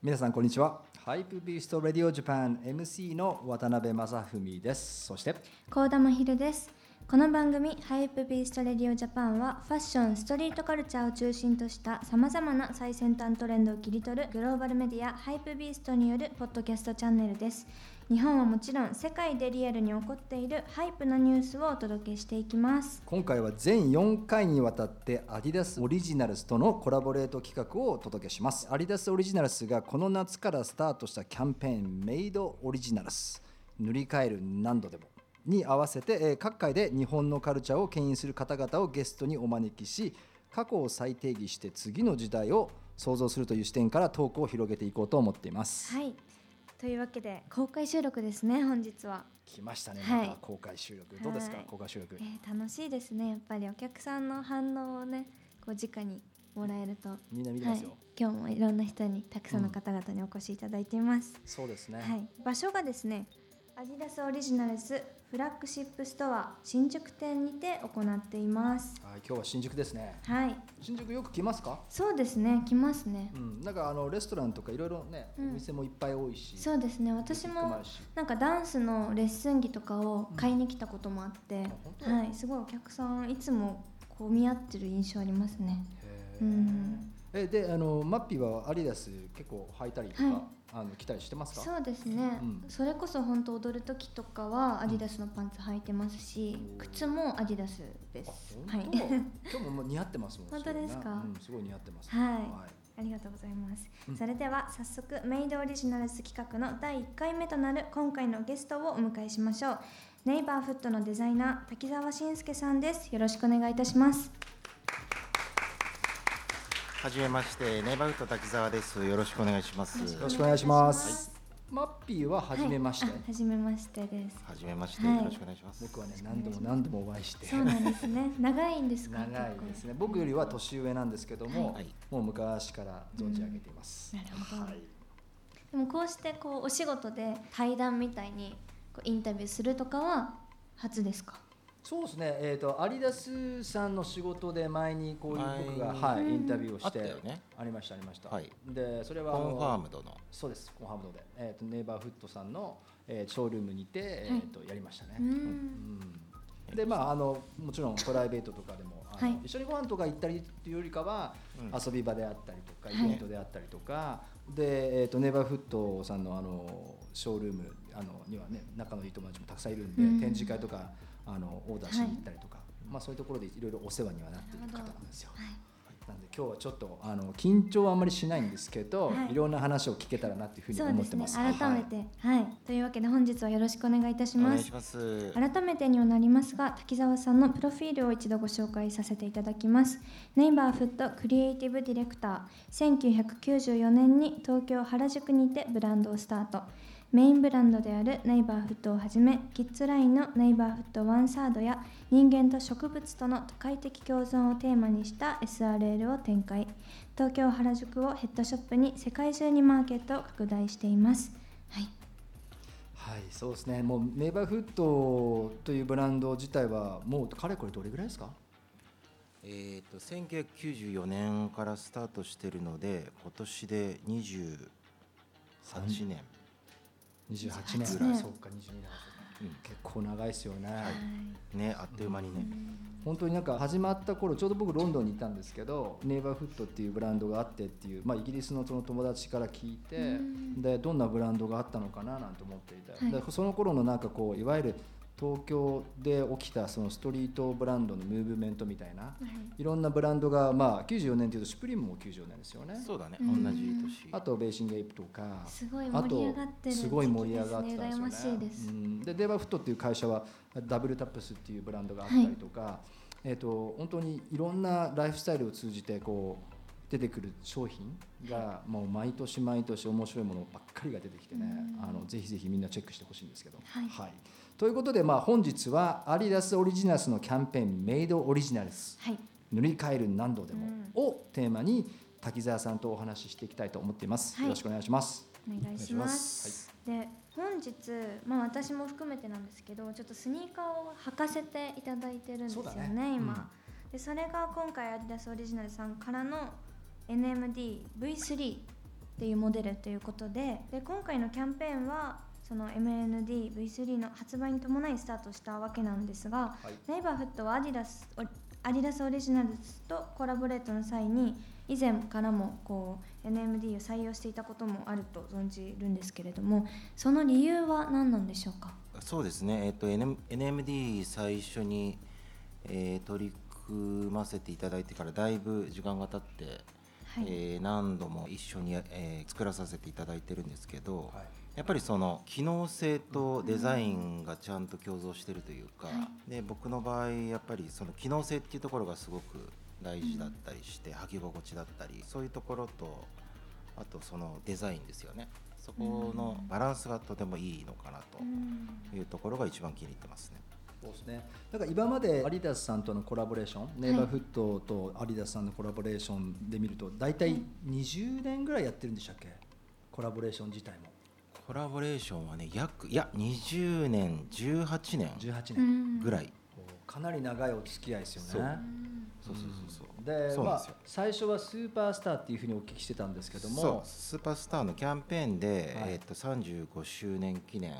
皆さんこんにちは。 HYPEBEAST RADIO JAPAN MC の渡辺真史です。そして高田真昼ですこの番組「HYPEBEAST RADIO JAPANはファッションストリートカルチャーを中心としたさまざまな最先端トレンドを切り取るグローバルメディア HYPEBEAST によるポッドキャストチャンネルです。日本はもちろん世界でリアルに起こっているハイプなニュースをお届けしていきます。今回は全4回にわたってアディダスオリジナルスとのコラボレート企画をお届けします。アディダスオリジナルスがこの夏からスタートしたキャンペーン MADE ORIGINALS。塗り替える何度でも。に合わせて、えー各界で日本のカルチャーを牽引する方々をゲストにお招きし過去を再定義して次の時代を想像するという視点からトークを広げていこうと思っています、はい。というわけで公開収録ですね本日は、来ましたね、はい。また公開収録。どうですか、はい。公開収録。えー楽しいですね。やっぱりお客さんの反応をねこう直にもらえると。みんな見てますよ、はい、今日もいろんな人にたくさんの方々にお越しいただいています、そうですね、はい、場所がですねアディダスオリジナルズフラッグシップストア新宿店にて行っています。はい、今日は新宿ですね。はい。新宿よく来ますか？そうですね来ますね。うん、なんかあのレストランとかいろいろね、うん。お店もいっぱい多いしそうですね私もなんかダンスのレッスン着とかを買いに来たこともあって、はい、すごいお客さんいつもこう賑わってる印象ありますね。へー。うんえであのマッピーはアディダス結構履いたりとか、はい。あの着たりしてますか？そうですね、うん。それこそ本当踊る時とかはアディダスのパンツ履いてますし、うん靴もアディダスであすはい。今日ももう似合ってますもん本当ですか？うん、すごい似合ってます、はい。ありがとうございます、うん。それでは早速メイドオリジナルズ企画の第1回目となる今回のゲストをお迎えしましょう。ネイバーフットのデザイナー滝沢信介さんです。よろしくお願いいたしますはじめまして、ネイバーフット滝沢です。よろしくお願いします。よろしくお願いします、マッピーは初めまして、はい、めましてです。はじめまして、はい。よろしくお願いします。僕はね何度も何度もお会いしてそうなんですね。長いんですか？長いですね。僕よりは年上なんですけども、はい。もう昔から存じ上げています、なるほど、はい。でもこうしてこうお仕事で対談みたいにこうインタビューするとかは初ですか？そうですね、えー、とアディダスさんの仕事で前にこういう僕が、はい、うん。インタビューをしてあったよね。ありましたありました、はい。でそれはコンファームドの。そうです。コンファームドで、えー、とネイバーフットさんの、えーショールームにて、えーとやりましたね、うん。うん。でまああのもちろんプライベートとかでもあの、はい。一緒にご飯とか行ったりっていうよりかは、うん。遊び場であったりとかはい。イベントであったりとか、で、えー、とネイバーフットさんのあのショールームあのにはね仲のいい友達もたくさんいるんで、うん。展示会とかあのオーダーしに行ったりとか、まあ、そういうところでいろいろお世話にはなっている方なんですよ。はい。なんで今日はちょっとあの緊張はあんまりしないんですけど、はい。い、ろんな話を聞けたらなっていうふうに思ってます。改めてはい、というわけで本日はよろしくお願いいたします。お願いします。改めてにはなりますが滝沢さんのプロフィールを一度ご紹介させていただきます。ネイバーフットクリエイティブディレクター。1994年に東京原宿にてブランドをスタートメインブランドであるネイバーフットをはじめキッズラインのネイバーフットワンサードや人間と植物との都会的共存をテーマにした SRL を展開東京原宿をヘッドショップに世界中にマーケットを拡大していますはいはい、そうですね。もうネイバーフットというブランド自体はもうかれこれどれぐらいですか？えっと、1994年からスタートしてるので、今年で28年。28年28ぐらい。年そうか、22年。うん結構長いですよね。ね、あっという間にね。本当になんか始まった頃ちょうど僕ロンドンにいたんですけどネイバーフットっていうブランドがあってっていう、まあ、イギリスのその友達から聞いて、うんでどんなブランドがあったのかななんて思っていて、はいでその頃のなんかこういわゆる東京で起きたそのストリートブランドのムーブメントみたいな、い。ろんなブランドが、まあ、94年というとシュプリームも94年ですよね。そうだね、うん。同じ年。あとベーシングエイプとかすごいあ盛り上とがってるすごい盛り上がってたんですよね。です。うん。でデバフットっていう会社はダブルタップスっていうブランドがあったりとか、えっ、と本当にいろんなライフスタイルを通じてこう出てくる商品がもう毎年毎年面白いものばっかりが出てきてね、うん。あのぜひぜひみんなチェックしてほしいんですけど。はいということで、まあ、本日はアディダスオリジナルスのキャンペーン「メイドオリジナルス」はい。塗り替える何度でもをテーマに滝沢さんとお話ししていきたいと思っています、はい。よろしくお願いします。お願いします。で本日、まあ、私も含めてなんですけどちょっとスニーカーを履かせていただいてるんですよねね。今、でそれが今回アディダスオリジナルさんからの NMDV3 っていうモデルということでで今回のキャンペーンはその MNDV3 の発売に伴いスタートしたわけなんですが、はい。ネイバーフットはアディダスオリアディダスオリジナルとコラボレートの際に以前からもこう NMD を採用していたこともあると存じるんですけれどもその理由は何なんでしょうか？そうですね、えっと NM NMD 最初に、えー取り組ませていただいてからだいぶ時間が経って、はい、えー何度も一緒に、えー作らさせていただいてるんですけど、はいやっぱりその機能性とデザインがちゃんと共存してるというか、はで僕の場合やっぱりその機能性っていうところがすごく大事だったりして、履き心地だったりそういうところとあとそのデザインですよね。そこのバランスがとてもいいのかなうん。というところが一番気に入ってますね。そうですね。だから今までアディダスさんとのコラボレーション、ネイバーフットとアディダスさんのコラボレーションで見ると、大体20年ぐらいやってるんでしたっけ？コラボレーション自体もコラボレーションはね約いや20年18年18う年、ん。ぐらい、かなり長いお付き合いですよね。そう。うん。そうそうそうそう。で、まあ最初はスーパースターっていうふうにお聞きしてたんですけども、そう。スーパースターのキャンペーンで、はい。えー、と35周年記念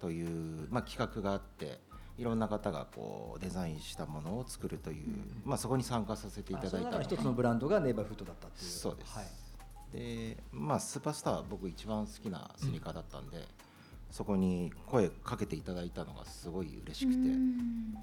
という、まあ、企画があっていろんな方がこうデザインしたものを作るという、まあ、そこに参加させていただいた一つのブランドがネイバーフットだったっていう。そうです、はい。でまあスーパースターは僕一番好きなスニーカーだったんで、そこに声かけていただいたのがすごい嬉しくて、うん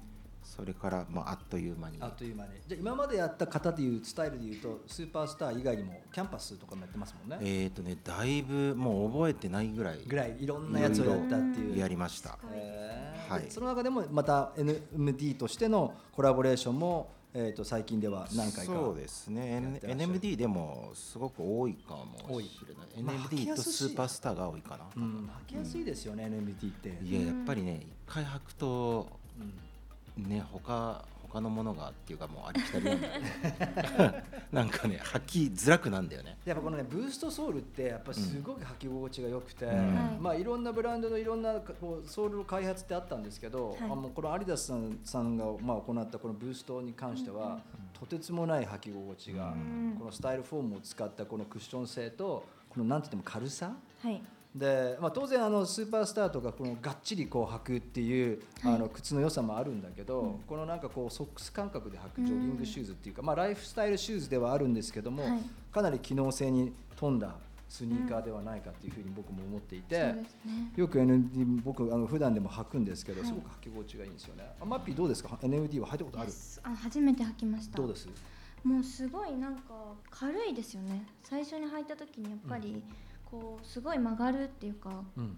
それから、まあ、あっという間にあっという間に。じゃあ今までやった方でいうスタイルでいうと、スーパースター以外にもキャンパスとかもやってますもんね。えっ、とねだいぶもう覚えてないぐらいぐらいいろんなやつをやったっていう。やりました。えーはいでその中でもまた NMD としてのコラボレーションも、えー、と最近では何回かそうですね。NMD でもすごく多いかもしれない。NMD とスーパースターが多いかな、うん、履きやすいですよね、NMD って、いややっぱりね一回履くとうん。ね他他のものがっていうかもうありきたりなんだよね。なんかね履きづらくなんだよね。やっぱこのねブーストソールってやっぱすごく履き心地が良くて、うん。はい。まあいろんなブランドのいろんなこうソールの開発ってあったんですけど、はい。あもうこのアディダスさんさんがまあ行ったこのブーストに関しては、とてつもない履き心地が、うん。このスタイルフォームを使ったこのクッション性とこのなんて言っても軽さはいで、まあ、当然あのスーパースターとかこのがっちりこう履くっていう、はい。あの靴の良さもあるんだけど、このなんかこうソックス感覚で履くジョギングシューズっていうか、まあ、ライフスタイルシューズではあるんですけども、はい。かなり機能性に富んだスニーカーではないかっていうふうに僕も思っていて、そうですね。よく ND 僕あの普段でも履くんですけど、はい。すごく履き心地がいいんですよね。あマッピーどうですか？ND は履いたことある？あ初めて履きました。どうです？もうすごいなんか軽いですよね。最初に履いた時にやっぱりこうすごい曲がるっていうかうん。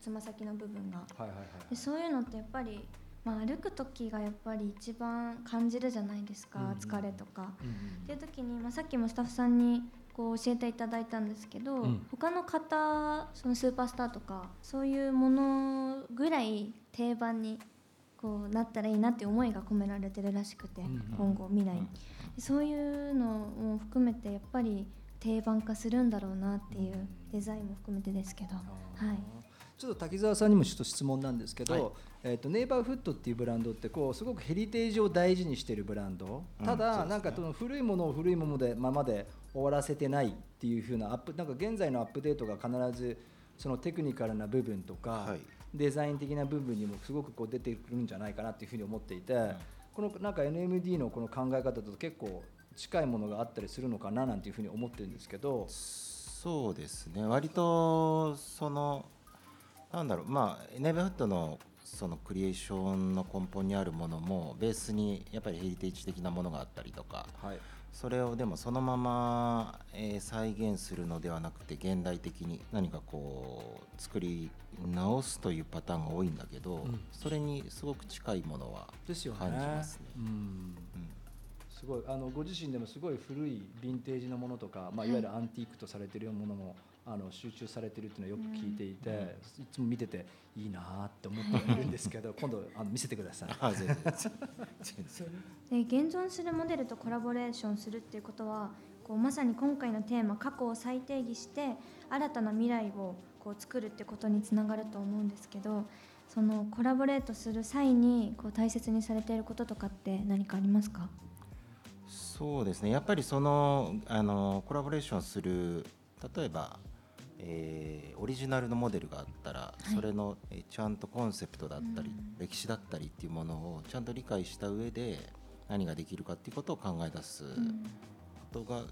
つま先の部分が。はいはいはいでそういうのってやっぱり、まあ、歩く時がやっぱり一番感じるじゃないですか、うんうん疲れとか。うんっていう時に、まあ、さっきもスタッフさんにこう教えていただいたんですけど、うん。他の方そのスーパースターとかそういうものぐらい定番にこうなったらいいなって思いが込められてるらしくて、うんうん今後未来に、でそういうのも含めてやっぱり定番化するんだろうなっていううんデザインも含めてですけど、はい、ちょっと滝沢さんにもちょっと質問なんですけど、はい。えー、とネイバーフットっていうブランドってこうすごくヘリテージを大事にしているブランド。うんただ、ね。なんかその古いものを古いものでままで終わらせてないっていう風なアップなんか現在のアップデートが必ずそのテクニカルな部分とか、はい。デザイン的な部分にもすごくこう出てくるんじゃないかなっていうふうに思っていて、このなんか NMD のこの考え方と結構近いものがあったりするのかななんていうふうに思ってるんですけど、そうですね。割とそのなんだろう。まあネイバーフットのそのクリエーションの根本にあるものもベースにやっぱりヘリテージ的なものがあったりとかはい。それをでもそのまま、えー再現するのではなくて現代的に何かこう作り直すというパターンが多いんだけど、ん。それにすごく近いものはですよね。感じますね。うん。うんすごいあのご自身でもすごい古いヴィンテージのものとか、まあ、い。わゆるアンティークとされているようなものもあの集中されてるっていうのはよく聞いていて、いつも見てていいなーって思っているんですけど 今度あの見せてください。あ全然全然で現存するモデルとコラボレーションするっていうことはこうまさに今回のテーマ過去を再定義して新たな未来をこう作るってことにつながると思うんですけどそのコラボレートする際にこう大切にされていることとかって何かありますか？そうですね。やっぱりそのあのコラボレーションする例えば、えーオリジナルのモデルがあったら、い。それのえーちゃんとコンセプトだったり、うん。歴史だったりっていうものをちゃんと理解した上で何ができるかっていうことを考え出すうん。ことが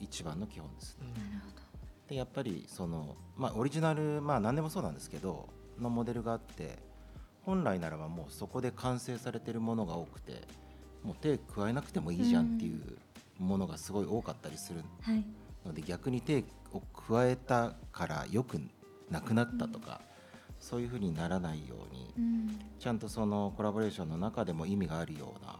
一番の基本ですね。でやっぱりその、まあ、オリジナルまあ何でもそうなんですけどのモデルがあって本来ならばもうそこで完成されてるものが多くてもう手加えなくてもいいじゃんっていうものがすごい多かったりするはい。ので逆に手を加えたからよくなくなったとか、そういうふうにならないようにうん。ちゃんとそのコラボレーションの中でも意味があるような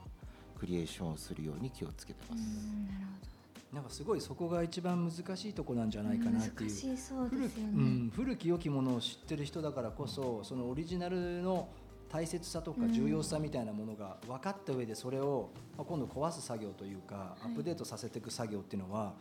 クリエーションをするように気をつけてます。うん。なんかすごいそこが一番難しいとこなんじゃないかなっていう。古き良きものを知ってる人だからこそ、そのオリジナルの大切さとかうん。重要さみたいなものが分かった上でそれを、まあ、今度壊す作業というか、い。アップデートさせていく作業っていうのは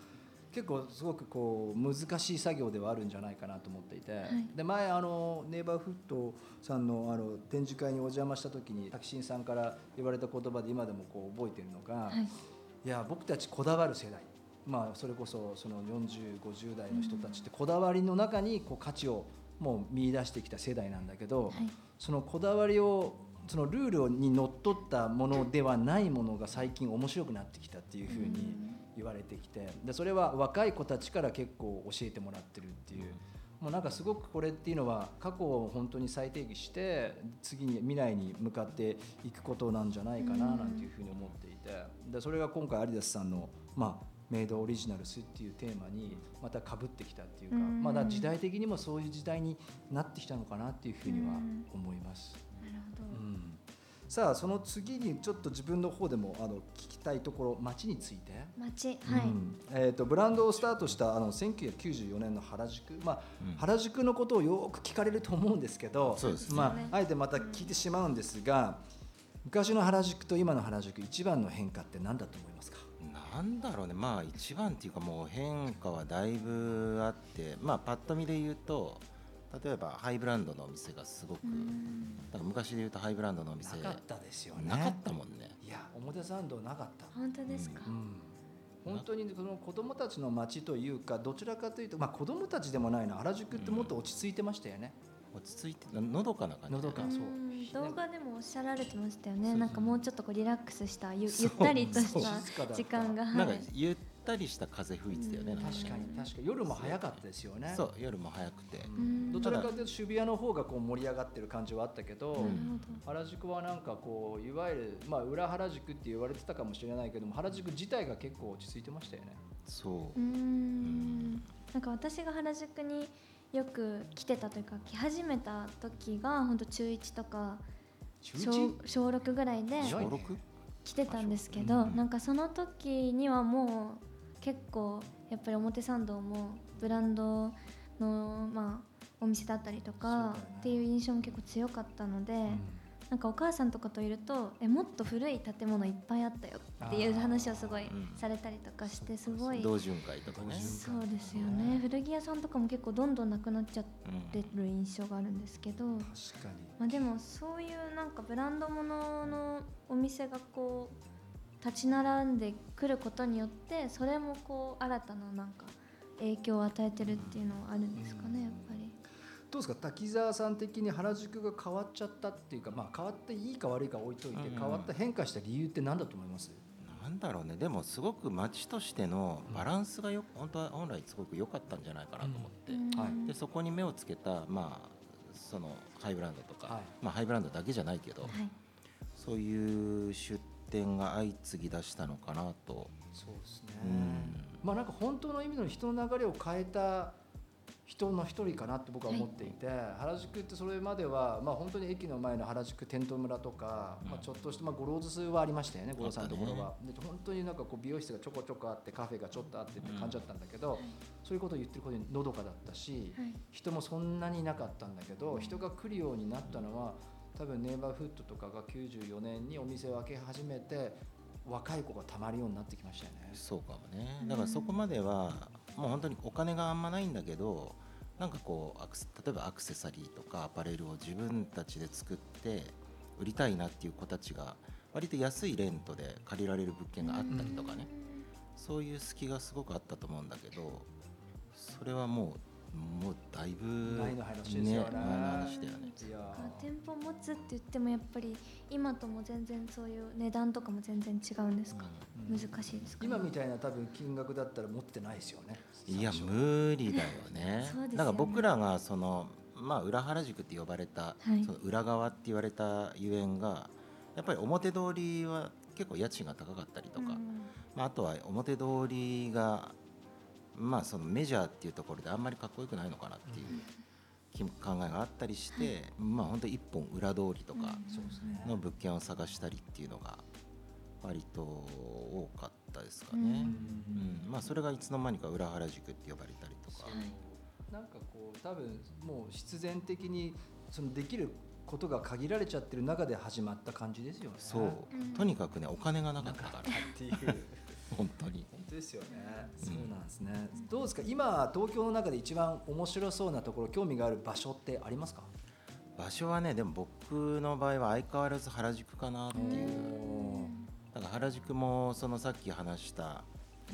結構すごくこう難しい作業ではあるんじゃないかなと思っていて、い。で前あのネイバーフットさんのあの展示会にお邪魔した時にタキシンさんから言われた言葉で今でもこう覚えてるのが、はい。いや僕たちこだわる世代。まあそれこそその4050代の人たちってこだわりの中にこう価値をもう見出してきた世代なんだけど、はい。そのこだわりをそのルールにのっとったものではないものが最近面白くなってきたっていうふうに言われてきてでそれは若い子たちから結構教えてもらってるっていう。もうなんかすごくこれっていうのは過去を本当に再定義して次に未来に向かっていくことなんじゃないかななんていうふうに思っていて。でそれが今回アディダスさんのまあメイドオリジナルスっていうテーマにまたかぶってきたっていうかうん。まあだ時代的にもそういう時代になってきたのかなっていうふうには思います。なるほど、うん。さあその次にちょっと自分の方でもあの聞きたいところ街について、街はい、うんえー、とブランドをスタートしたあの1994年の原宿、まあうん。原宿のことをよく聞かれると思うんですけどそうですね。まあ、あえてまた聞いてしまうんですが昔の原宿と今の原宿一番の変化って何だと思いますか？なんだろうね。まあ一番っていうかもう変化はだいぶあってまあパッと見で言うと例えばハイブランドのお店がすごく、うん。だから昔で言うとハイブランドのお店なかったですよね。なかったもんね。いや表参道なかった。本当ですか、うん。本当にその子供たちの街というかどちらかというと、まあ、子供たちでもないな原宿ってもっと落ち着いてましたよね、落ち着いてのどかな感じ。のどかそう。うん動画でもおっしゃられてましたよね。なんかもうちょっとこうリラックスしたゆゆったりとした時間がなんかはいゆったりした風吹いてたよね、うん。確かに確かに。夜も早かったですよね。そう夜も早くて、うん。うん。どちらかというと渋谷の方がこう盛り上がってる感じはあったけど、なるほど。原宿はなんかこういわゆる、まあ、裏原宿って言われてたかもしれないけども原宿自体が結構落ち着いてましたよね。そう。うーん。なんか私が原宿によく来てたというか来始めた時が本当中1とか小小6ぐらいで小小 6? 来てたんですけど、うん。なんかその時にはもう結構やっぱり表参道もブランドのまあお店だったりとかっていう印象も結構強かったので、うんなんかお母さんとかといるとえもっと古い建物いっぱいあったよっていう話をすごいうん。されたりとかしてすごい。同潤会とかね。そうですよね。古着屋さんとかも結構どんどんなくなっちゃってる印象があるんですけど、確かに。まあ、でもそういうなんかブランドもののお店がこう立ち並んでくることによってそれもこう新たななんか影響を与えてるっていうのはあるんですかねやっぱり。どうですか？滝沢さん的に原宿が変わっちゃったっていうか、まあ、変わっていいか悪いか置いといて、うん変わった変化した理由って何だと思います？なんだろうね。でもすごく街としてのバランスがよ本当は本来すごく良かったんじゃないかなと思って、はい。でそこに目をつけたまあそのハイブランドとか、はい。まあ、ハイブランドだけじゃないけど、はい。そういう出店が相次ぎ出したのかなと、そうですね。うん。まあなんか本当の意味の人の流れを変えた人の一人かなって僕は思っていて、原宿ってそれまでは、まあ、本当に駅の前の原宿テント村とか、まあ、ちょっとした、まあ、ゴローズ数はありましたよね五郎さんのところは、で本当になんかこう美容室がちょこちょこあってカフェがちょっとあってって感じだったんだけど、そういうことを言ってることにのどかだったし、はい。人もそんなにいなかったんだけど人が来るようになったのは多分ネイバーフッドとかが94年にお店を開け始めて若い子がたまるようになってきましたよね。そうかもね。だからそこまではもう本当にお金があんまないんだけどなんかこう例えばアクセサリーとかアパレルを自分たちで作って売りたいなっていう子たちが割と安いレントで借りられる物件があったりとかね。そういう隙がすごくあったと思うんだけどそれはもうもうだいぶ前の話ですよね。前の話だよね。店舗持つって言ってもやっぱり今とも全然そういう値段とかも全然違うんですか、うん。難しいですか、今みたいな多分金額だったら持ってないですよね。いや無理だよね。そうですよね。だから僕らがそのまあ裏原宿って呼ばれた、はい。その裏側って言われたゆえんがやっぱり表通りは結構家賃が高かったりとか、うん。まあ、あとは表通りがまあそのメジャーっていうところであんまりかっこよくないのかなっていう気考えがあったりして、まあ本当一本裏通りとかそうですね。の物件を探したりっていうのが割と多かったですかね。うんまあ、それがいつの間にか裏原宿って呼ばれたりとか、はいなんかこう多分もう必然的にそのできることが限られちゃってる中で始まった感じですよね。そう、うんとにかくねお金がなかったからっていう。本当に本当ですよね。うんそうなんですね。どうですか？今東京の中で一番面白そうなところ、興味がある場所ってありますか？場所はねでも僕の場合は相変わらず原宿かなっていうだから原宿もそのさっき話した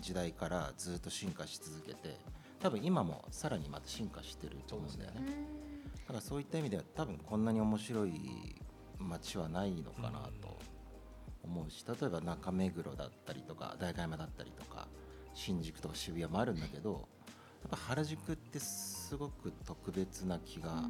時代からずっと進化し続けて多分今もさらにまた進化してると思うんだよねだからそういった意味では多分こんなに面白い街はないのかなと思うし例えば中目黒だったりとか代官山だったりとか新宿とか渋谷もあるんだけどやっぱ原宿ってすごく特別な気が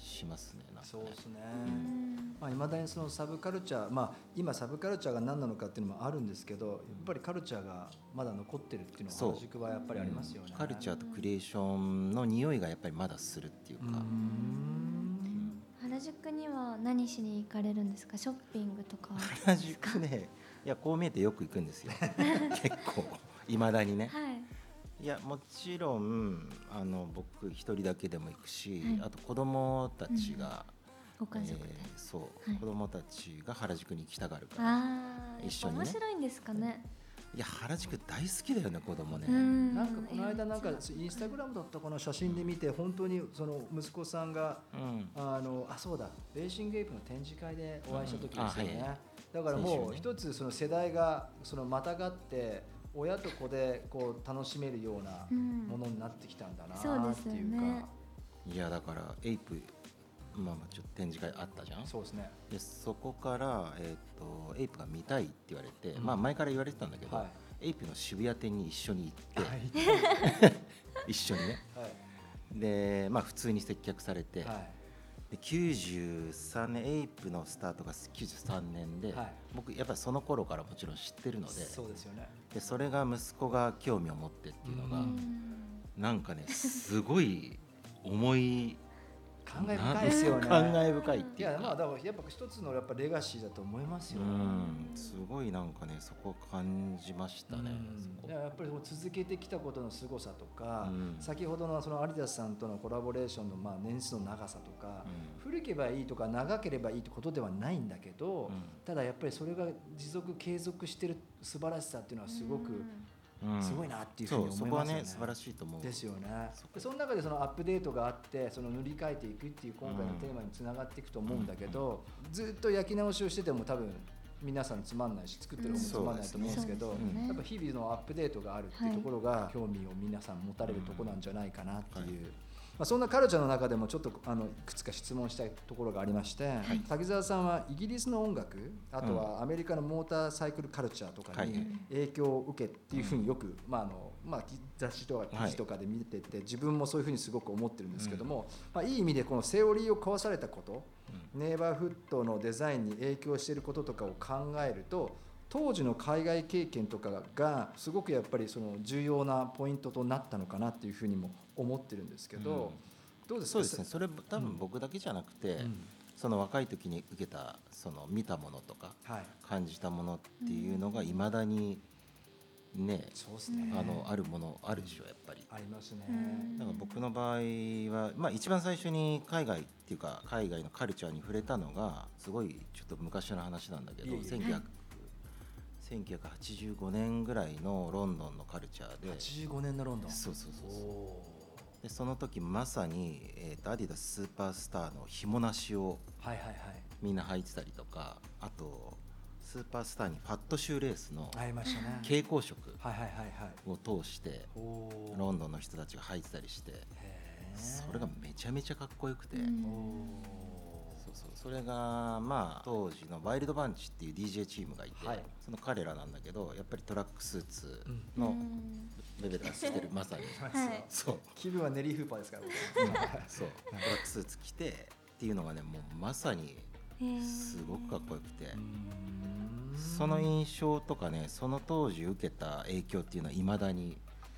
しますねなんかね。そうですね。うん。まあ、未だにそのサブカルチャー、まあ、今サブカルチャーが何なのかっていうのもあるんですけどやっぱりカルチャーがまだ残ってるっていうのはそう。原宿はやっぱりありますよね。カルチャーとクリエーションの匂いがやっぱりまだするっていうか、ん原宿には何しに行かれるんですか？ショッピングとか原宿ねいやこう見えてよく行くんですよ。結構いまだにね。はい。いやもちろんあの僕一人だけでも行くし、はい。あと子供たちが、ご家族で、えーそう、はい。子供たちが原宿に行きたがるから一緒にね。面白いんですかねいや原宿大好きだよね子供ね、うん。なんかこの間なんかインスタグラムだったかな写真で見て本当にその息子さんがうん。あのあそうだレーシングエイプの展示会でお会いした時ですよね、うん。あはいだからもう一つその世代がそのまたがって親と子でこう楽しめるようなうん。ものになってきたんだなっていうか、ね。いやだからエイプまあまあちょっと展示会あったじゃん？そうですね。でそこから、えー、とエイプが見たいって言われて、うん。まあ前から言われてたんだけど、はい。エイプの渋谷店に一緒に行って、はい 一緒にね。はい。でまあ普通に接客されて、はい。で93年エイプのスタートが93年で、はい。僕やっぱりその頃からもちろん知ってるのでそうですよね。でそれが息子が興味を持ってっていうのが、うん。なんかねすごい重い感慨深いですよね。感慨深いっいていうか。やまあだからやっぱ一つのやっぱレガシーだと思いますよ。ね、うん。すごいなんかねそこを感じましたね、いややっぱりこう続けてきたことの凄さとか、うん。先ほどのそのアディダスさんとのコラボレーションのまあ年数の長さとか、う古ければいいとか長ければいいってことではないんだけど、うん。ただやっぱりそれが持続継続してる素晴らしさっていうのはすごくうんすごいなっていうふうに思いますよね。そうそこはね素晴らしいと思う。ですよね。その中でそのアップデートがあってその塗り替えていくっていう今回のテーマにつながっていくと思うんだけど、ずっと焼き直しをしてても多分皆さんつまんないし作ってる方もつまんないと思うんですけど、やっぱ日々のアップデートがあるっていうところが興味を皆さん持たれるところなんじゃないかなっていう。はいまあ、そんなカルチャーの中でもちょっとあのいくつか質問したいところがありまして、滝沢さんはイギリスの音楽あとはアメリカのモーターサイクルカルチャーとかにはい影響を受けっていうふうによく、まああのまあ、雑誌とか記事とかで見てて、自分もそういうふうにすごく思ってるんですけども、まあ、いい意味でこのセオリーを壊されたこと、ネイバーフッドのデザインに影響していることとかを考えると当時の海外経験とかがすごくやっぱりその重要なポイントとなったのかなっていうふうにも思ってるんですけど、どうですか？そうですね。それ多分僕だけじゃなくて、うん。その若い時に受けたその見たものとかはい。感じたものっていうのがいまだにね、そうですね。あのあるものあるでしょやっぱり。ありますね、うん。だから僕の場合は、まあ、一番最初に海外っていうか海外のカルチャーに触れたのがすごいちょっと昔の話なんだけどいえいえ。1900 1985年ぐらいのロンドンのカルチャーで。85年のロンドン。そうそうそうそう。おでその時まさに、えーとアディダススーパースターの紐なしをみんな履いてたりとかあとスーパースターにファットシューレースの蛍光色はいはいはいはい。を通してロンドンの人たちが履いてたりしてそれがめちゃめちゃかっこよくて、そうそう。それがまあ当時のワイルドバンチっていう DJ チームがいて、はい。その彼らなんだけどやっぱりトラックスーツうのベルがしてるまさに。はい。そう。気分はネリー・フーパーですから そう。トラックスーツ着てっていうのがねもうまさにすごくかっこよくて。その印象とかねその当時受けた影響っていうのはいまだに、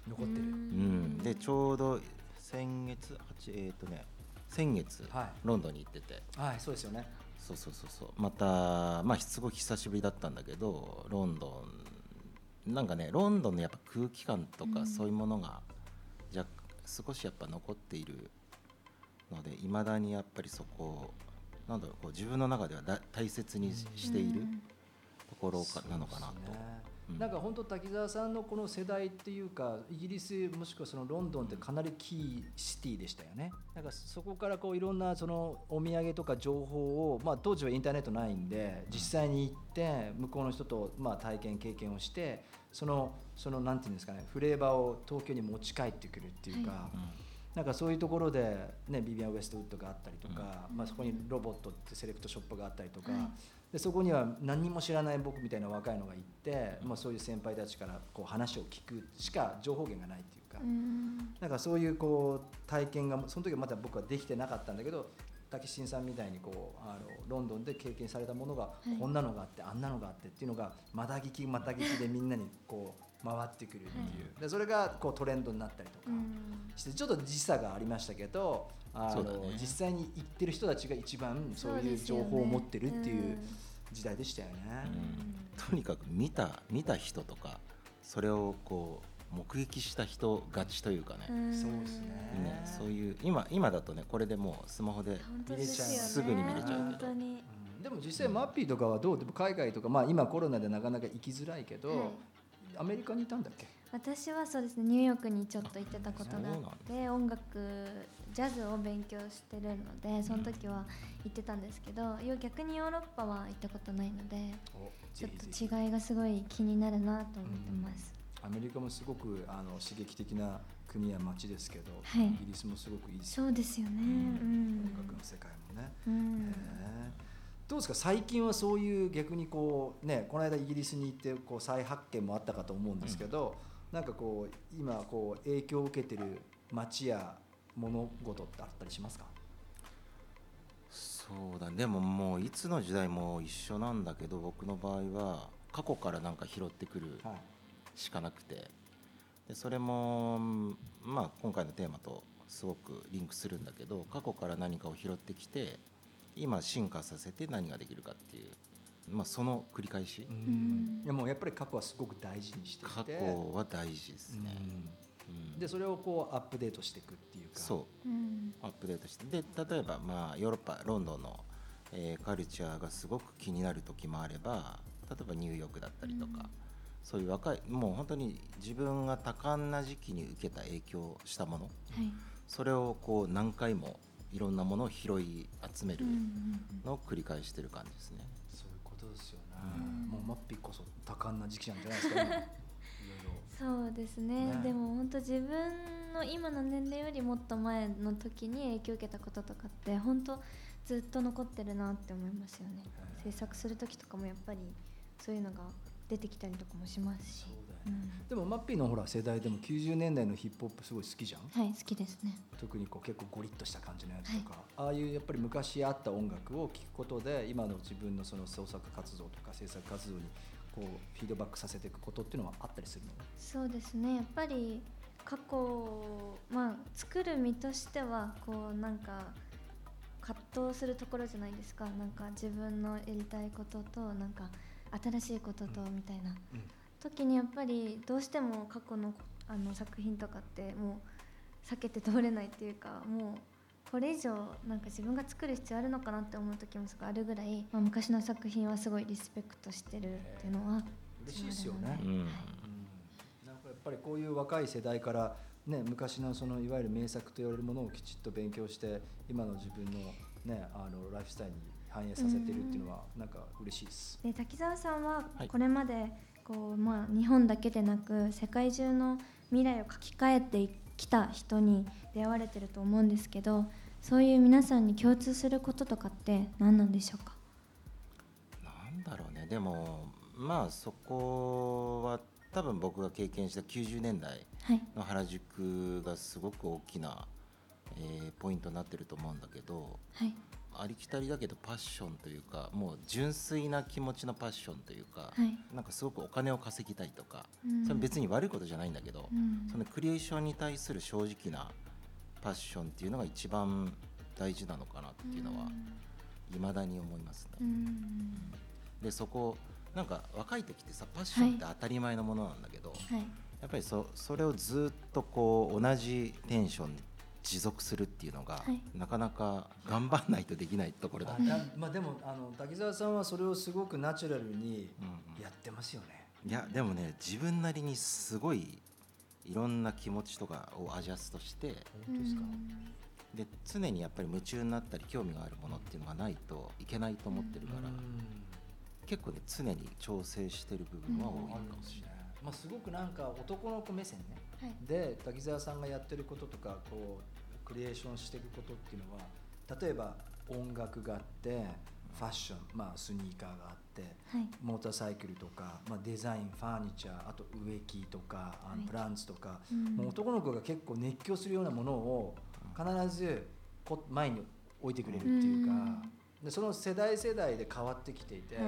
残ってる。うん、でちょうど先月8えっ、とね先月はい。ロンドンに行ってて。はいそうですよね。そうそうそうそう。またまあすごい久しぶりだったんだけどロンドンなんかねロンドンのやっぱ空気感とうん。かそういうものが若少しやっぱ残っているのでいまだにやっぱりそこをなんだろうこう自分の中ではだ大切にししているところかなのかなとなんか本当滝沢さんのこの世代っていうかイギリスもしくはそのロンドンってかなりキーシティでしたよね。なんかそこからこういろんなそのお土産とか情報を、まあ、当時はインターネットないんで実際に行って向こうの人とまあ体験経験をしてそのそのなんていうんですかねフレーバーを東京に持ち帰ってくるっていうか、うん。なんかそういうところで、ね、ビビアン・ウエストウッドがあったりとか、まあ、そこにロボットってセレクトショップがあったりとか、はいでそこには何にも知らない僕みたいな若いのが行って、まあ、そういう先輩たちからこう話を聞くしか情報源がないっていうか、うん。なんかそういうこう体験がその時はまだ僕はできてなかったんだけど竹新さんみたいにこうあのロンドンで経験されたものが、い。こんなのがあってあんなのがあってっていうのがまた聞きまた聞きでみんなにこう回ってくるっていう、でそれがこうトレンドになったりとか。うん。してちょっと時差がありましたけどあの、ね。実際に行ってる人たちが一番そういう情報を持ってるっていう時代でしたよね。うん。とにかく見た見た人とかそれをこう目撃した人勝ちというかね、うん。そうですね。ねそういう今今だとねこれでもうスマホでですよね。すぐに見れちゃうけど。本当に。うん。でも実際マッピーとかはどうでも海外とか、まあ、今コロナでなかなか行きづらいけど、はいアメリカにいたんだっけ？私はそうですねニューヨークにちょっと行ってたことがあって音楽ジャズを勉強してるのでその時は行ってたんですけどよ逆にヨーロッパは行ったことないのでちょっと違いがすごい気になるなと思ってます、アメリカもすごくあの刺激的な国や街ですけど、はい。イギリスもすごくいいですそうですよね。うん。音楽の世界もね。うん。へえどうですか？最近はそういう逆にこうねこの間イギリスに行ってこう再発見もあったかと思うんですけど、なんかこう今こう影響を受けてる街や物事ってあったりしますか？そうだでももういつの時代も一緒なんだけど僕の場合は過去からなんか拾ってくるはい。しかなくて。でそれもうんまあ今回のテーマとすごくリンクするんだけど過去から何かを拾ってきて今進化させて何ができるかっていう、まあ、その繰り返し。ん。いやもうやっぱり過去はすごく大事にしていて。過去は大事ですね、うん。うん。でそれをこうアップデートしていくっていうか。そう。うん。アップデートして。で例えばまあヨーロッパロンドンの、えーカルチャーがすごく気になる時もあれば例えばニューヨークだったりとか、うん。そういう若いもう本当に自分が多感な時期に受けた影響したもの。はい。それをこう何回もいろんなものを拾い集めるのを繰り返してる感じですね。そういうことですよね、うん。もうマッピーこそ多感な時期なんじゃないですか。今 いろいろ。そうですね。ね。でも本当自分の今の年齢よりもっと前の時に影響を受けたこととかって本当ずっと残ってるなって思いますよね。はい。制作する時とかもやっぱりそういうのが出てきたりとかもしますし。そううん。でもマッピーのほら世代でも90年代のヒップホップすごい好きじゃん？はい好きですね。特にこう結構ゴリッとした感じのやつとか、ああいうやっぱり昔あった音楽を聴くことで今の自分のその創作活動とか制作活動にこうフィードバックさせていくことっていうのはあったりするの？そうですね。やっぱり過去まあ作る身としてはこうなんか葛藤するところじゃないですか。なんか自分のやりたいこととなんか新しいこととみたいな、うん時にやっぱりどうしても過去のあの作品とかってもう避けて通れないっていうかもうこれ以上なんか自分が作る必要あるのかなって思う時もすごいあるぐらい、まあ、昔の作品はすごいリスペクトしてるっていうのは嬉しいですよね、うん。うん。なんかやっぱりこういう若い世代から、ね、昔のそのいわゆる名作と言われるものをきちっと勉強して今の自分の,、ね、あのライフスタイルに反映させてるっていうのはなんか嬉しいです。で滝沢さんははい。これまでこう、まあ、日本だけでなく世界中の未来を書き換えてきた人に出会われてると思うんですけどそういう皆さんに共通することとかって何なんでしょうか？なんだろうね。でもまあそこは多分僕が経験した90年代はい。の原宿がすごく大きな、えーポイントになってると思うんだけどはいありきたりだけどパッションというかもう純粋な気持ちのパッションというか、はい。なんかすごくお金を稼ぎたいとか、うん。それ別に悪いことじゃないんだけど、うん。そのクリエーションに対する正直なパッションっていうのが一番大事なのかなっていうのは未だに思いますね。うん。でそこなんか若い時ってさパッションって当たり前のものなんだけど、はい。やっぱりそそれをずっとこう同じテンション持続するっていうのが、はいなかなか頑張んないとできないところだあだまあ、でもあの滝沢さんはそれをすごくナチュラルにうんうんやってますよね。いやでもね自分なりにすごいいろんな気持ちとかをアジャストして本当ですか、で常にやっぱり夢中になったり興味があるものっていうのがないといけないと思ってるから、結構ね常に調整してる部分は多いあかるかもしれな。い。まあ、すごくなんか男の子目線ね。はいで滝沢さんがやってることとかこうクリエーションしていくことっていうのは例えば音楽があってファッション、まあ、スニーカーがあってはい。モーターサイクルとか、まあ、デザインファーニチャーあと植木とかあのはい。プランツとか、うん。もう男の子が結構熱狂するようなものを必ずこ前に置いてくれるっていうか、でその世代世代で変わってきていて、はい。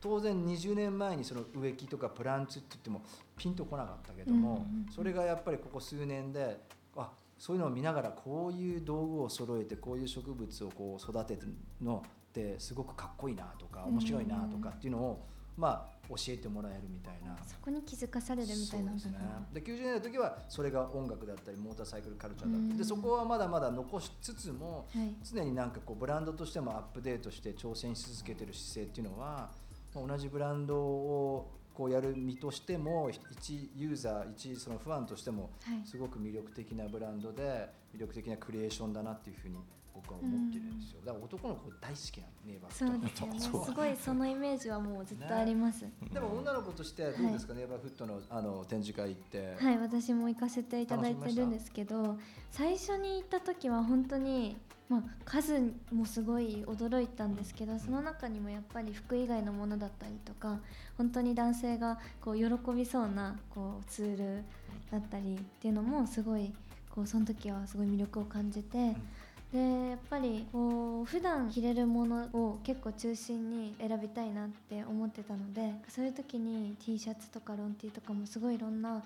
当然20年前にその植木とかプランツって言ってもピンとこなかったけども、うんうんうん。それがやっぱりここ数年であそういうのを見ながらこういう道具を揃えてこういう植物をこう育てるのってすごくかっこいいなとか面白いなとかっていうのを、まあ教えてもらえるみたいな。そこに気づかされるみたいなですね。で90年代の時はそれが音楽だったりモーターサイクルカルチャーだったり、うん。でそこはまだまだ残しつつもはい。常になんかこうブランドとしてもアップデートして挑戦し続けてる姿勢っていうのはまあ同じブランドをこうやる身としても一ユーザー一そのファンとしてもはい。すごく魅力的なブランドで魅力的なクリエーションだなっていうふうに僕は思ってるんですよ。だから男の子大好きなのネイバーそうフッですよね。トのことすごいそのイメージはもうずっとあります、でも女の子としてどうですか、ネイバーフットのあの展示会行って、はい私も行かせていただいてるんですけど最初に行った時は本当に、まあ、数もすごい驚いたんですけどその中にもやっぱり服以外のものだったりとか本当に男性がこう喜びそうなこうツールだったりっていうのもすごいこうその時はすごい魅力を感じて。でやっぱりこう普段着れるものを結構中心に選びたいなって思ってたのでそういう時に T シャツとかロン T とかもすごいいろんな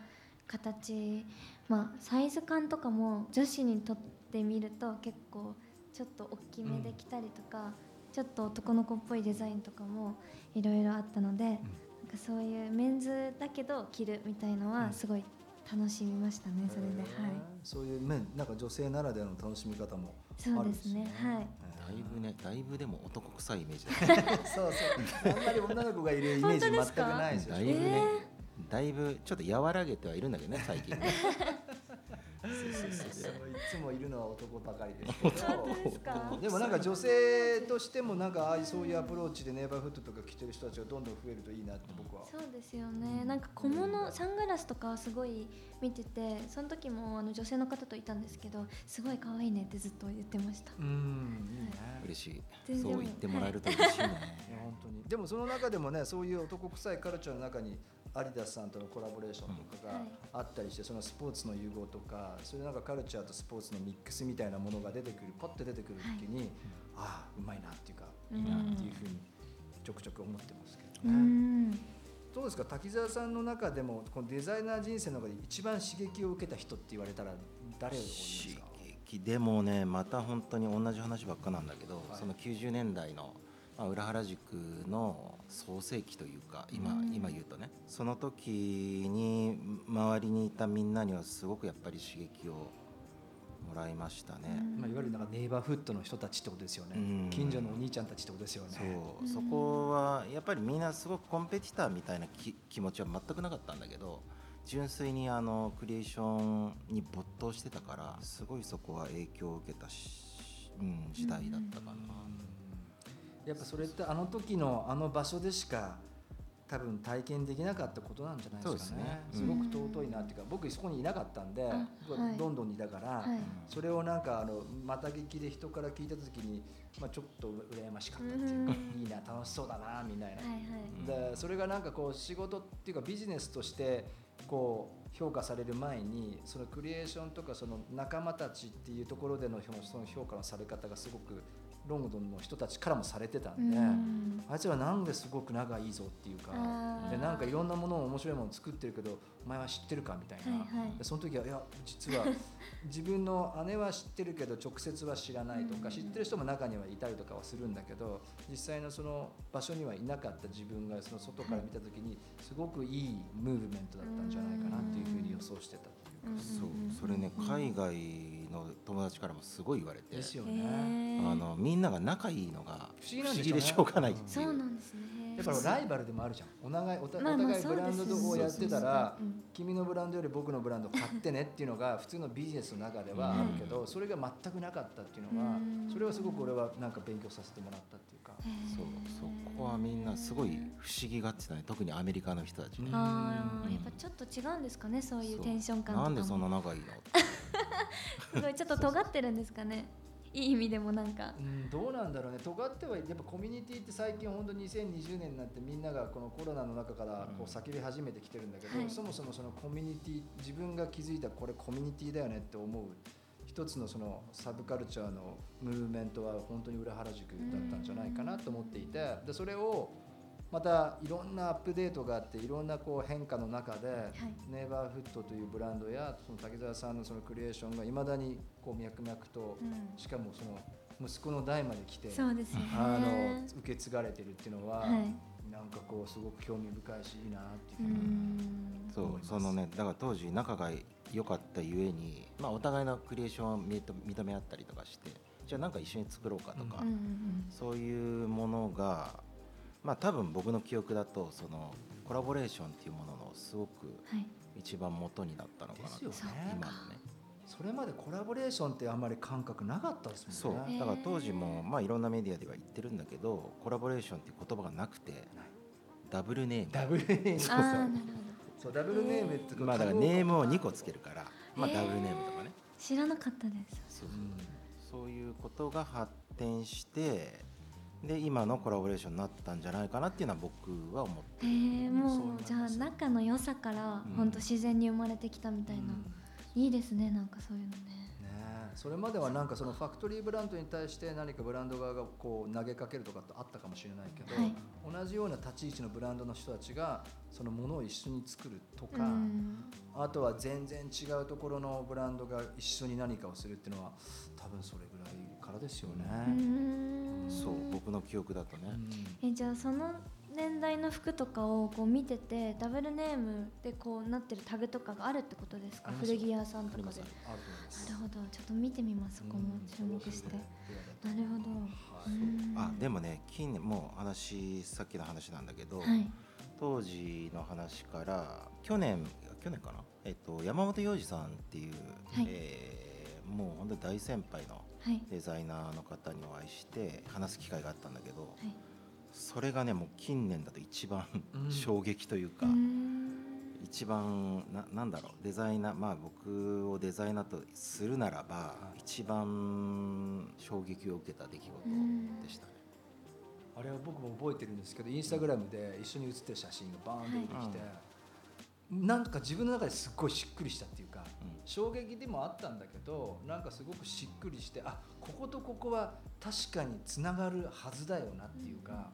形まあサイズ感とかも女子にとってみると結構ちょっと大きめで着たりとか、ちょっと男の子っぽいデザインとかもいろいろあったので、なんかそういうメンズだけど着るみたいのはすごい楽しみましたねそれで。はい。そういう面なんか女性ならではの楽しみ方もそうであるんですすね。ね。はい。だいぶねだいぶでも男臭いイメージだね そうそう。あんまり女の子がいるイメージ全くないですよ。だいぶね、だいぶちょっと和らげてはいるんだけどね最近ね いつもいるのは男ばかりですけど。ですか？でもなんか女性としてもなんかああいうそういうアプローチでネイバーフットとか着てる人たちがどんどん増えるといいなって僕は。そうですよね。なんか小物サングラスとかはすごい見ててその時もあの女性の方といたんですけどすごい可愛いねってずっと言ってました。うん、いいね。嬉しい。そう言ってもらえると嬉しいね、いや本当にでもその中でもねそういう男臭いカルチャーの中にアリダスさんとのコラボレーションとかがはい。あったりして、そのスポーツの融合とかそういうなんかカルチャーとスポーツのミックスみたいなものが出てくるポッて出てくる時に、ああうまいなっていうかいいなっていうふうにちょくちょく思ってますけうどね。ん。どうですか？滝沢さんの中でもこのデザイナー人生の中で一番刺激を受けた人って言われたら誰を思います刺か激でもねまた本当に同じ話ばっかなんだけど、はい。その90年代の、まあ、裏原宿の創世期というか今,、うん。今言うとねその時に周りにいたみんなにはすごくやっぱり刺激をもらいましたね、まあ、いわゆるなんかネイバーフッドの人たちってことですよね、うん。近所のお兄ちゃんたちってことですよね。そう。そこはやっぱりみんなすごくコンペティターみたいなき気持ちは全くなかったんだけど純粋にあのクリエーションに没頭してたからすごいそこは影響を受けたし、うん、時代だったかな、やっぱそれってあの時のあの場所でしか多分体験できなかったことなんじゃないですかね。すそうですごく尊いなっていうか僕そこにいなかったんで、ははい。ロンドンにいたから、はい。それをなんかあのまた聞きで人から聞いた時に、まあ、ちょっと羨ましかったっていうか、いいな楽しそうだなみたいな、はいはいでそれがなんかこう仕事っていうかビジネスとしてこう評価される前にそのクリエーションとかその仲間たちっていうところでのその評価のされ方がすごくロンドンの人たちからもされてたんで、うん。あいつらなんですごく仲いいぞっていうかでなんかいろんなものを面白いものを作ってるけどお前は知ってるかみたいな、はいはい。でその時はいや実は 自分の姉は知ってるけど直接は知らないとか、うん。知ってる人も中にはいたりとかはするんだけど実際のその場所にはいなかった自分がその外から見た時にすごくいいムーブメントだったんじゃないかなっていうふうに予想してた。そうそれね海外の友達からもすごい言われて。ですよへね。ーあのみんなが仲いいのが不思議でしょうがないっていう。そうなんですねやっぱりライバルでもあるじゃん。お互いお互いブランドをやってたら君のブランドより僕のブランド買ってねっていうのが普通のビジネスの中ではあるけどそれが全くなかったっていうのはうん。それはすごく俺はなんか勉強させてもらったっていうか。そうそうここはみんなすごい不思議がってたね。特にアメリカの人たちねうん。ああやっぱちょっと違うんですかねそういうテンション感とかも。なんでそんな仲いいの？すごいちょっと尖ってるんですかねいい意味でもなんか。うんどうなんだろうね。尖ってはやっぱコミュニティって最近本当2020年になってみんながこのコロナの中からこう叫び始めてきてるんだけど、はい。そもそもそのコミュニティ自分が気づいたこれコミュニティだよねって思う一つのそのサブカルチャーのムーブメントは本当に裏原宿だったんじゃないかなと思っていてでそれをまたいろんなアップデートがあっていろんなこう変化の中で、ネイバーフットというブランドやその滝沢さんのそのクリエーションがいまだにこう脈々と、うん。しかもその息子の代まで来てそうですよね。あの受け継がれてるっていうのは、はい。なんかこうすごく興味深いしいいなってういうふうそうそのねだから当時仲が良かったゆえに、まあ、お互いのクリエーションを認認め合ったりとかしてじゃあなんか一緒に作ろうかとか、うんうん。そういうものがまあ多分僕の記憶だとそのコラボレーションっていうもののすごくはい。一番元になったのかなですよね。今のね。それまでコラボレーションってあんまり感覚なかったですそうもんね。だから当時もまあいろんなメディアでは言ってるんだけどコラボレーションっていう言葉がなくてダブルネーム。ダブルネーム。ああなるほど。そうダブルネームってまあだからネームを2個つつけるからまあダブルネームとかね。知らなかったです。そう。そういうことが発展してで今のコラボレーションになったんじゃないかなっていうのは僕は思ってへえそうもうじゃあ仲の良さからうん。本当自然に生まれてきたみたいな、いいですねなんかそういうのね。それまではなんかそのファクトリーブランドに対して何かブランド側がこう投げかけるとかってあったかもしれないけど、はい。同じような立ち位置のブランドの人たちがそのものを一緒に作るとうか、ん。あとは全然違うところのブランドが一緒に何かをするっていうのは多分それぐらいからですよね。そう僕の記憶だとね、えじゃあその年代の服とかをこう見ててダブルネームでこうなってるタグとかがあるってことですか？古着屋さんとかで。なるほど。ちょっと見てみますそこも。注目して、なるほど、うん。あでもね近年もう話さっきの話なんだけど、はい。当時の話から去年去年かな、えっと、山本洋次さんっていう、はい。えーもう本当に大先輩のはいデザイナーの方にお会いして話す機会があったんだけど、はい。それがねもう近年だと一番うん。衝撃というか、うーん。一番ななんだろうデザイナーまあ僕をデザイナーとするならば一番衝撃を受けた出来事でしたね。あれは僕も覚えてるんですけどインスタグラムで一緒に写ってる写真がバーンって出てきて、なんか自分の中ですっごいしっくりしたっていう衝撃でもあったんだけどなんかすごくしっくりしてあこことここは確かにつながるはずだよなっていうか。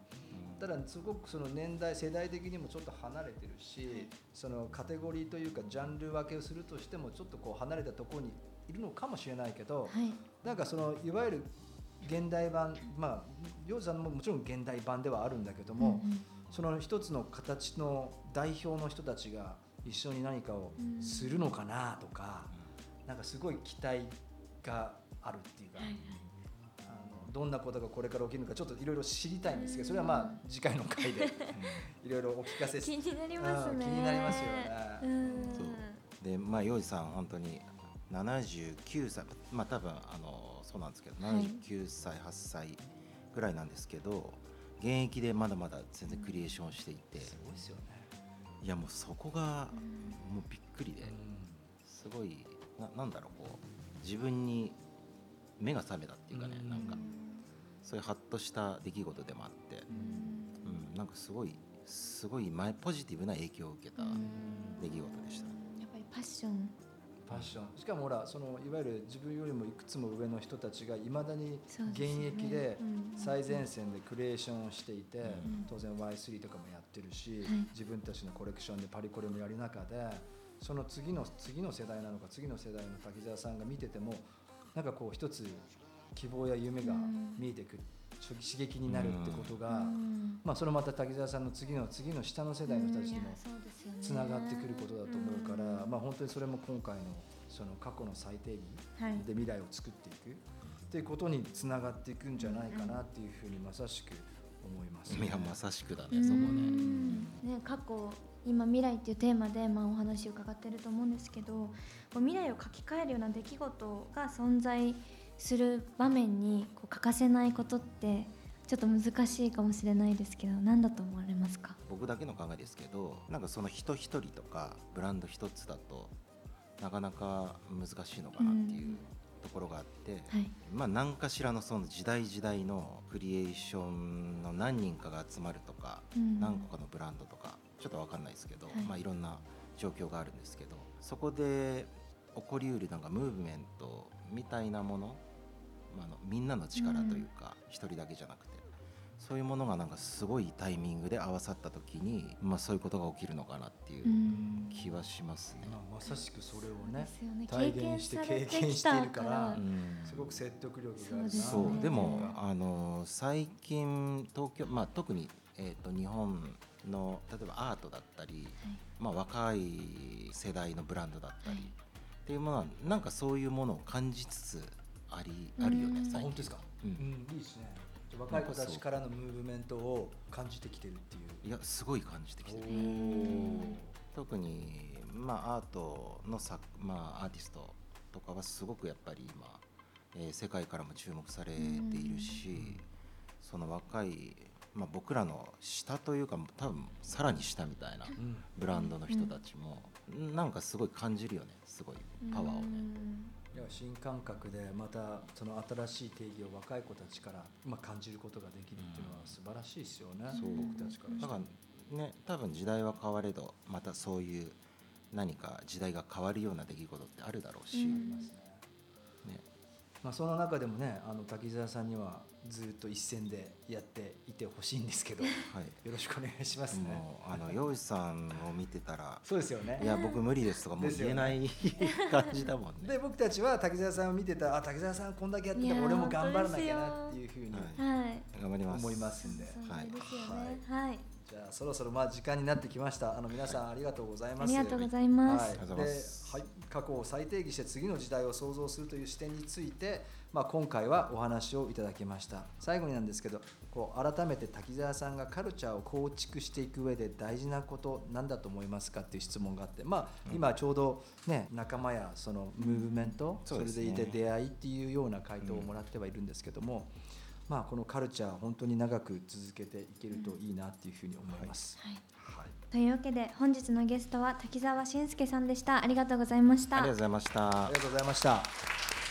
ただすごくその年代世代的にもちょっと離れてるしそのカテゴリーというかジャンル分けをするとしてもちょっとこう離れたところにいるのかもしれないけど、はいなんかそのいわゆる現代版まあ洋さんももちろん現代版ではあるんだけども、うんうんその一つの形の代表の人たちが一緒に何かをするのかなとか、なんかすごい期待があるっていうか、あのどんなことがこれから起きるのかちょっといろいろ知りたいんですけどそれはまあ次回の回でいろいろお聞かせ気になりますね。うん気になりますよね。うん。でまあ洋二さん本当に79歳まあ多分あのそうなんですけど、はい。79歳8歳ぐらいなんですけど現役でまだまだ全然クリエーションしていて、すごいですよね、いやもうそこがもうびっくりで、すごいななんだろうこう自分に目が覚めたっていうかね、うん。なんかそういうハッとした出来事でもあって、うん、なんかすごいすごい前ポジティブな影響を受けた出来事でした。やっぱりパッションファッション。しかもほらそのいわゆる自分よりもいくつも上の人たちがいまだに現役でうん最前線でクリエーションをしていて、ん。当然 Y3 とかもやってるし、はい。自分たちのコレクションでパリコレもやる中でその次の次の世代なのか次の世代の滝沢さんが見ててもなんかこう一つ希望や夢が見えてくる、刺激になるってことが、うん。まあ、それまた滝沢さんの次の次の下の世代の人たちにもうんいやそうですよね。つながってくることだと思うから、うん。まあ、本当にそれも今回のその過去の再定義はいで未来を作っていくっていうことにつながっていくんじゃないかなっていうふうにまさしく思います、いやまさしくだうねそこね。んね過去今未来っていうテーマでまあお話を伺ってると思うんですけど未来を書き換えるような出来事が存在する場面にこう欠かせないことってちょっと難しいかもしれないですけど何だと思われますか？僕だけの考えですけどなんかその人一人とかブランド一つだとなかなか難しいのかなっていうところがあって、はい。まあ何かしらのその時代時代のクリエーションの何人かが集まるとか、うん。何個かのブランドとかちょっと分かんないですけど、はい。いまあ、いろんな状況があるんですけどそこで起こりうるなんかムーブメントみたいなもの、まあ、あのみんなの力というか一、人だけじゃなくてそういうものがなんかすごいタイミングで合わさった時に、まあ、そういうことが起きるのかなっていううん。気はしますね。まあ、まさしくそれをねね。体現して経験しているからうん。すごく説得力があるなそうですね。そう。でもあの最近東京、まあ、特に、えー、と日本の例えばアートだったり、まあ、若い世代のブランドだったり、はい。っていうものはなんかそういうものを感じつつありあるよね本当ですか、うん。いいですね。若い子たちからのムーブメントを感じてきてるっていう。いやすごい感じてきてる。ん特に、まあ、アートの作、まあ、アーティストとかはすごくやっぱり今、えー世界からも注目されているし、その若い、まあ、僕らの下というか多分さらに下みたいなうん。ブランドの人たちも、なんかすごい感じるよねすごいパワーをね。新感覚でまたその新しい定義を若い子たちから、まあ、感じることができるっていうのは素晴らしいですよね、そう。僕たちからしてだからね多分時代は変われどまたそういう何か時代が変わるような出来事ってあるだろうし、うん。ね、まあ、その中でもねあの滝沢さんにはずっと一線でやっていてほしいんですけどよはい。ろしくお願いしますね。もうあの洋一さんを見てたらそうですよね。いや僕無理ですとかもう言えない感じだもんね。で僕たちは滝沢さんを見てたあ滝沢さんこんだけやってた俺も頑張らなきゃなっていうふうにはい。はい。頑張ります。思いますんで、はいですよね。はいじゃあそろそろまあ時間になってきました。あの皆さんありがとうございます。ありがとうございます。はい、ではい、過去を再定義して次の時代を創造するという視点について、まあ、今回はお話をいただきました。最後になんですけどこう改めて滝沢さんがカルチャーを構築していく上で大事なこと何だと思いますかっていう質問があって、まあ、今ちょうど、ね、仲間やそのムーブメント、それそうでいて出会いっていうような回答をもらってはいるんですけども、まあ、このカルチャー本当に長く続けていけるといいなっていうふうに思います。はいはいというわけで本日のゲストは滝沢俊介さんでしたありがとうございましたありがとうございましたあり。がとうございました。